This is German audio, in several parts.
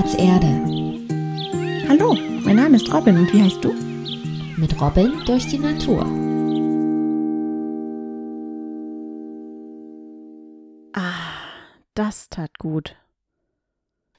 Platz Erde. Hallo, mein Name ist Robin und wie heißt du? Mit Robin durch die Natur. Ah, das tat gut.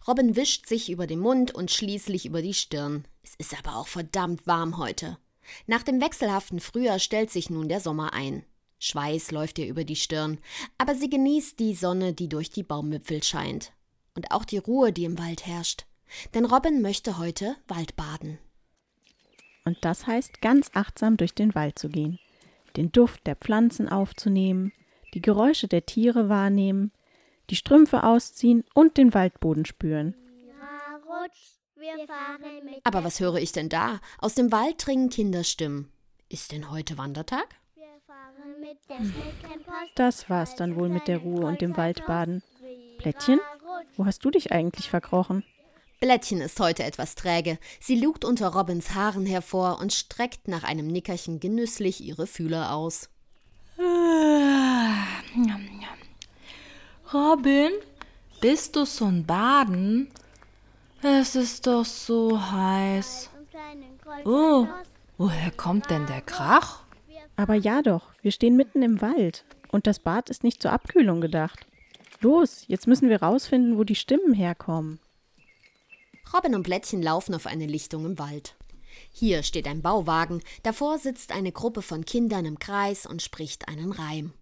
Robin wischt sich über den Mund und schließlich über die Stirn. Es ist aber auch verdammt warm heute. Nach dem wechselhaften Frühjahr stellt sich nun der Sommer ein. Schweiß läuft ihr über die Stirn, aber sie genießt die Sonne, die durch die Baumwipfel scheint. Und auch die Ruhe, die im Wald herrscht. Denn Robin möchte heute Waldbaden. Und das heißt, ganz achtsam durch den Wald zu gehen, den Duft der Pflanzen aufzunehmen, die Geräusche der Tiere wahrnehmen, die Strümpfe ausziehen und den Waldboden spüren. Aber was höre ich denn da? Aus dem Wald dringen Kinderstimmen. Ist denn heute Wandertag? Das war's dann wohl mit der Ruhe und dem Waldbaden. Blättchen, wo hast du dich eigentlich verkrochen? Blättchen ist heute etwas träge. Sie lugt unter Robins Haaren hervor und streckt nach einem Nickerchen genüsslich ihre Fühler aus. Robin, bist du schon baden? Es ist doch so heiß. Oh, woher kommt denn der Krach? Aber ja doch, wir stehen mitten im Wald und das Bad ist nicht zur Abkühlung gedacht. Los, jetzt müssen wir rausfinden, wo die Stimmen herkommen. Robin und Blättchen laufen auf eine Lichtung im Wald. Hier steht ein Bauwagen, davor sitzt eine Gruppe von Kindern im Kreis und spricht einen Reim.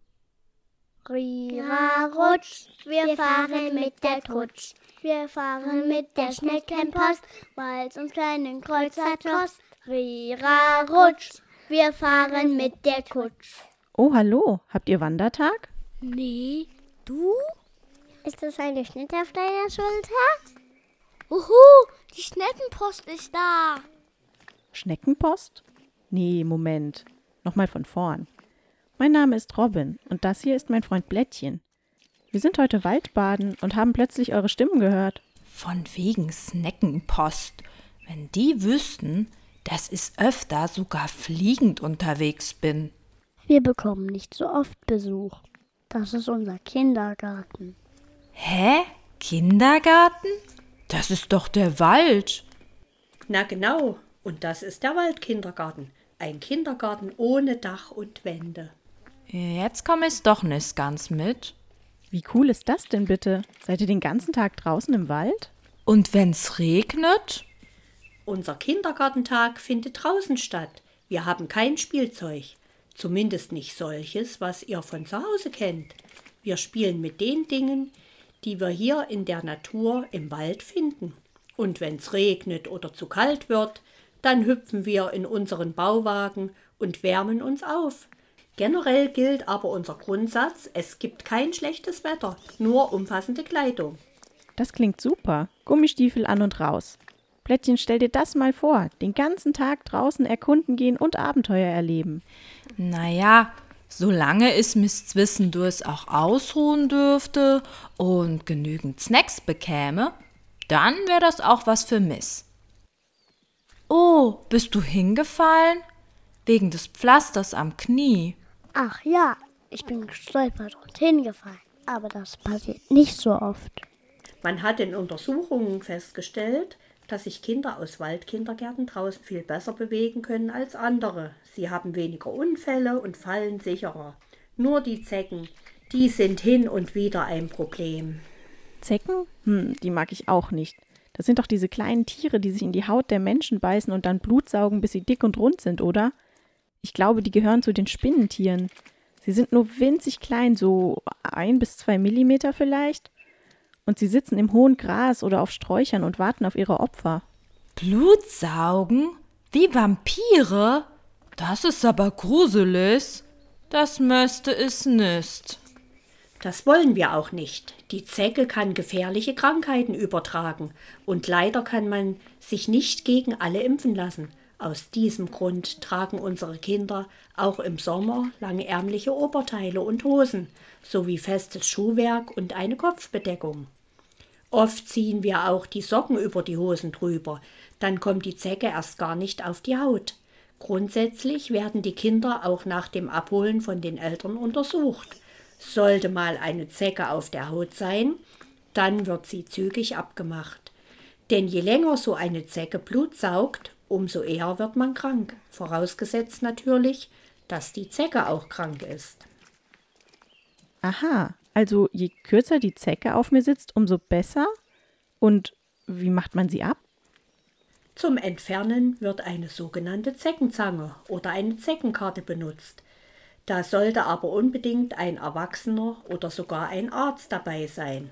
Rira rutsch, wir fahren mit der Trutsch. Wir fahren mit der Schneckenpost, weil's uns keinen Kreuzer tost. Rira rutsch, wir fahren mit der Kutsch. Oh, hallo, habt ihr Wandertag? Nee, du? Ist das eine Schnitt auf deiner Schulter? Uhu, die Schneckenpost ist da. Schneckenpost? Nee, Moment. Nochmal von vorn. Mein Name ist Robin und das hier ist mein Freund Blättchen. Wir sind heute Waldbaden und haben plötzlich eure Stimmen gehört. Von wegen Sneckenpost. Wenn die wüssten, dass ich öfter sogar fliegend unterwegs bin. Wir bekommen nicht so oft Besuch. Das ist unser Kindergarten. Hä? Kindergarten? Das ist doch der Wald. Na genau, und das ist der Waldkindergarten. Ein Kindergarten ohne Dach und Wände. Jetzt komme ich doch nicht ganz mit. Wie cool ist das denn bitte? Seid ihr den ganzen Tag draußen im Wald? Und wenn's regnet? Unser Kindergartentag findet draußen statt. Wir haben kein Spielzeug. Zumindest nicht solches, was ihr von zu Hause kennt. Wir spielen mit den Dingen, die wir hier in der Natur im Wald finden. Und wenn's regnet oder zu kalt wird, dann hüpfen wir in unseren Bauwagen und wärmen uns auf. Generell gilt aber unser Grundsatz, es gibt kein schlechtes Wetter, nur umfassende Kleidung. Das klingt super. Gummistiefel an und raus. Blättchen, stell dir das mal vor. Den ganzen Tag draußen erkunden gehen und Abenteuer erleben. Naja, solange ich mich zwischendurch auch ausruhen dürfte und genügend Snacks bekäme, dann wäre das auch was für mich. Oh, bist du hingefallen? Wegen des Pflasters am Knie. Ach ja, ich bin gestolpert und hingefallen. Aber das passiert nicht so oft. Man hat in Untersuchungen festgestellt, dass sich Kinder aus Waldkindergärten draußen viel besser bewegen können als andere. Sie haben weniger Unfälle und fallen sicherer. Nur die Zecken, die sind hin und wieder ein Problem. Zecken? Hm, die mag ich auch nicht. Das sind doch diese kleinen Tiere, die sich in die Haut der Menschen beißen und dann Blut saugen, bis sie dick und rund sind, oder? Ich glaube, die gehören zu den Spinnentieren. Sie sind nur winzig klein, so ein bis zwei Millimeter vielleicht. Und sie sitzen im hohen Gras oder auf Sträuchern und warten auf ihre Opfer. Blutsaugen? Wie Vampire? Das ist aber gruselig. Das möchte es nicht. Das wollen wir auch nicht. Die Zecke kann gefährliche Krankheiten übertragen und leider kann man sich nicht gegen alle impfen lassen. Aus diesem Grund tragen unsere Kinder auch im Sommer langärmliche Oberteile und Hosen sowie festes Schuhwerk und eine Kopfbedeckung. Oft ziehen wir auch die Socken über die Hosen drüber, dann kommt die Zecke erst gar nicht auf die Haut. Grundsätzlich werden die Kinder auch nach dem Abholen von den Eltern untersucht. Sollte mal eine Zecke auf der Haut sein, dann wird sie zügig abgemacht. Denn je länger so eine Zecke Blut saugt, umso eher wird man krank. Vorausgesetzt natürlich, dass die Zecke auch krank ist. Aha, also je kürzer die Zecke auf mir sitzt, umso besser? Und wie macht man sie ab? Zum Entfernen wird eine sogenannte Zeckenzange oder eine Zeckenkarte benutzt. Da sollte aber unbedingt ein Erwachsener oder sogar ein Arzt dabei sein.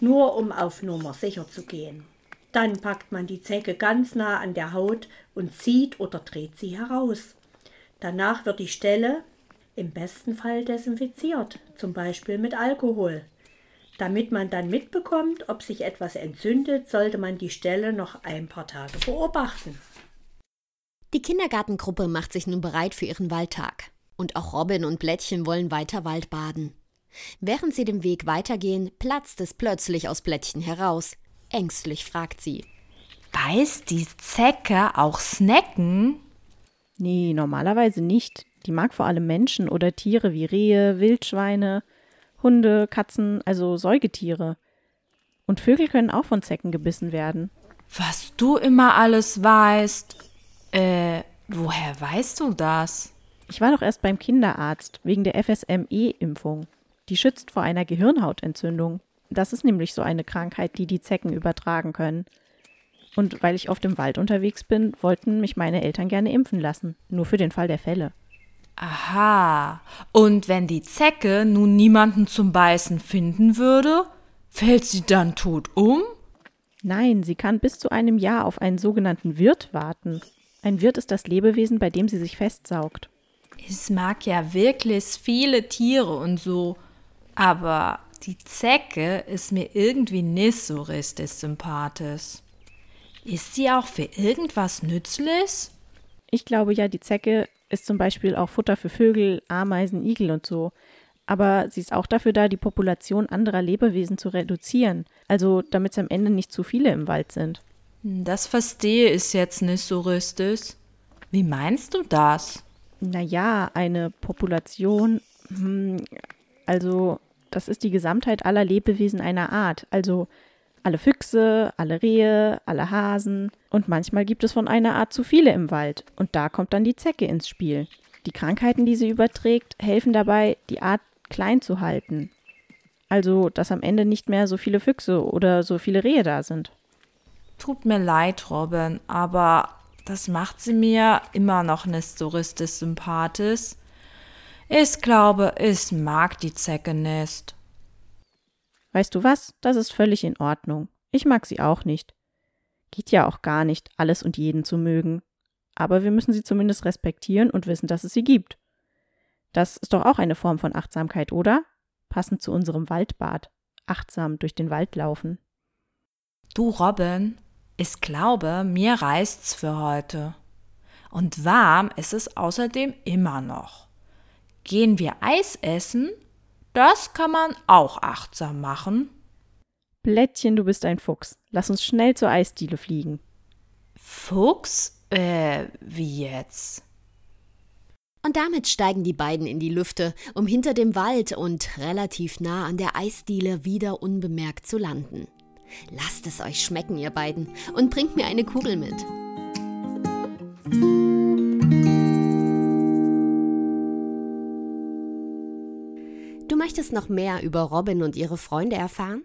Nur um auf Nummer sicher zu gehen. Dann packt man die Zecke ganz nah an der Haut und zieht oder dreht sie heraus. Danach wird die Stelle im besten Fall desinfiziert, zum Beispiel mit Alkohol. Damit man dann mitbekommt, ob sich etwas entzündet, sollte man die Stelle noch ein paar Tage beobachten. Die Kindergartengruppe macht sich nun bereit für ihren Waldtag. Und auch Robin und Blättchen wollen weiter Waldbaden. Während sie den Weg weitergehen, platzt es plötzlich aus Blättchen heraus. Ängstlich fragt sie. Beißt die Zecke auch Snacken? Nee, normalerweise nicht. Die mag vor allem Menschen oder Tiere wie Rehe, Wildschweine, Hunde, Katzen, also Säugetiere. Und Vögel können auch von Zecken gebissen werden. Was du immer alles weißt. Äh, woher weißt du das? Ich war doch erst beim Kinderarzt wegen der FSME-Impfung. Die schützt vor einer Gehirnhautentzündung. Das ist nämlich so eine Krankheit, die die Zecken übertragen können. Und weil ich oft im Wald unterwegs bin, wollten mich meine Eltern gerne impfen lassen. Nur für den Fall der Fälle. Aha. Und wenn die Zecke nun niemanden zum Beißen finden würde, fällt sie dann tot um? Nein, sie kann bis zu einem Jahr auf einen sogenannten Wirt warten. Ein Wirt ist das Lebewesen, bei dem sie sich festsaugt. Es mag ja wirklich viele Tiere und so, aber die Zecke ist mir irgendwie nicht so richtig sympathisch. Ist sie auch für irgendwas nützlich? Ich glaube ja, die Zecke ist zum Beispiel auch Futter für Vögel, Ameisen, Igel und so. Aber sie ist auch dafür da, die Population anderer Lebewesen zu reduzieren. Also damit es am Ende nicht zu viele im Wald sind. Das verstehe ich jetzt nicht so richtig. Wie meinst du das? Naja, eine Population, hm, also das ist die Gesamtheit aller Lebewesen einer Art. Also alle Füchse, alle Rehe, alle Hasen. Und manchmal gibt es von einer Art zu viele im Wald. Und da kommt dann die Zecke ins Spiel. Die Krankheiten, die sie überträgt, helfen dabei, die Art klein zu halten. Also, dass am Ende nicht mehr so viele Füchse oder so viele Rehe da sind. Tut mir leid, Robin, aber das macht sie mir immer noch nicht so richtig sympathisch. Ich glaube, ich mag die Zecke nicht. Weißt du was? Das ist völlig in Ordnung. Ich mag sie auch nicht. Geht ja auch gar nicht, alles und jeden zu mögen. Aber wir müssen sie zumindest respektieren und wissen, dass es sie gibt. Das ist doch auch eine Form von Achtsamkeit, oder? Passend zu unserem Waldbad. Achtsam durch den Wald laufen. Du, Robin, ich glaube, mir reißt's für heute. Und warm ist es außerdem immer noch. Gehen wir Eis essen das kann man auch achtsam machen. Blättchen, du bist ein Fuchs. Lass uns schnell zur Eisdiele fliegen. Fuchs? Äh, wie jetzt? Und damit steigen die beiden in die Lüfte, um hinter dem Wald und relativ nah an der Eisdiele wieder unbemerkt zu landen. Lasst es euch schmecken, ihr beiden, und bringt mir eine Kugel mit. möchtest noch mehr über Robin und ihre Freunde erfahren?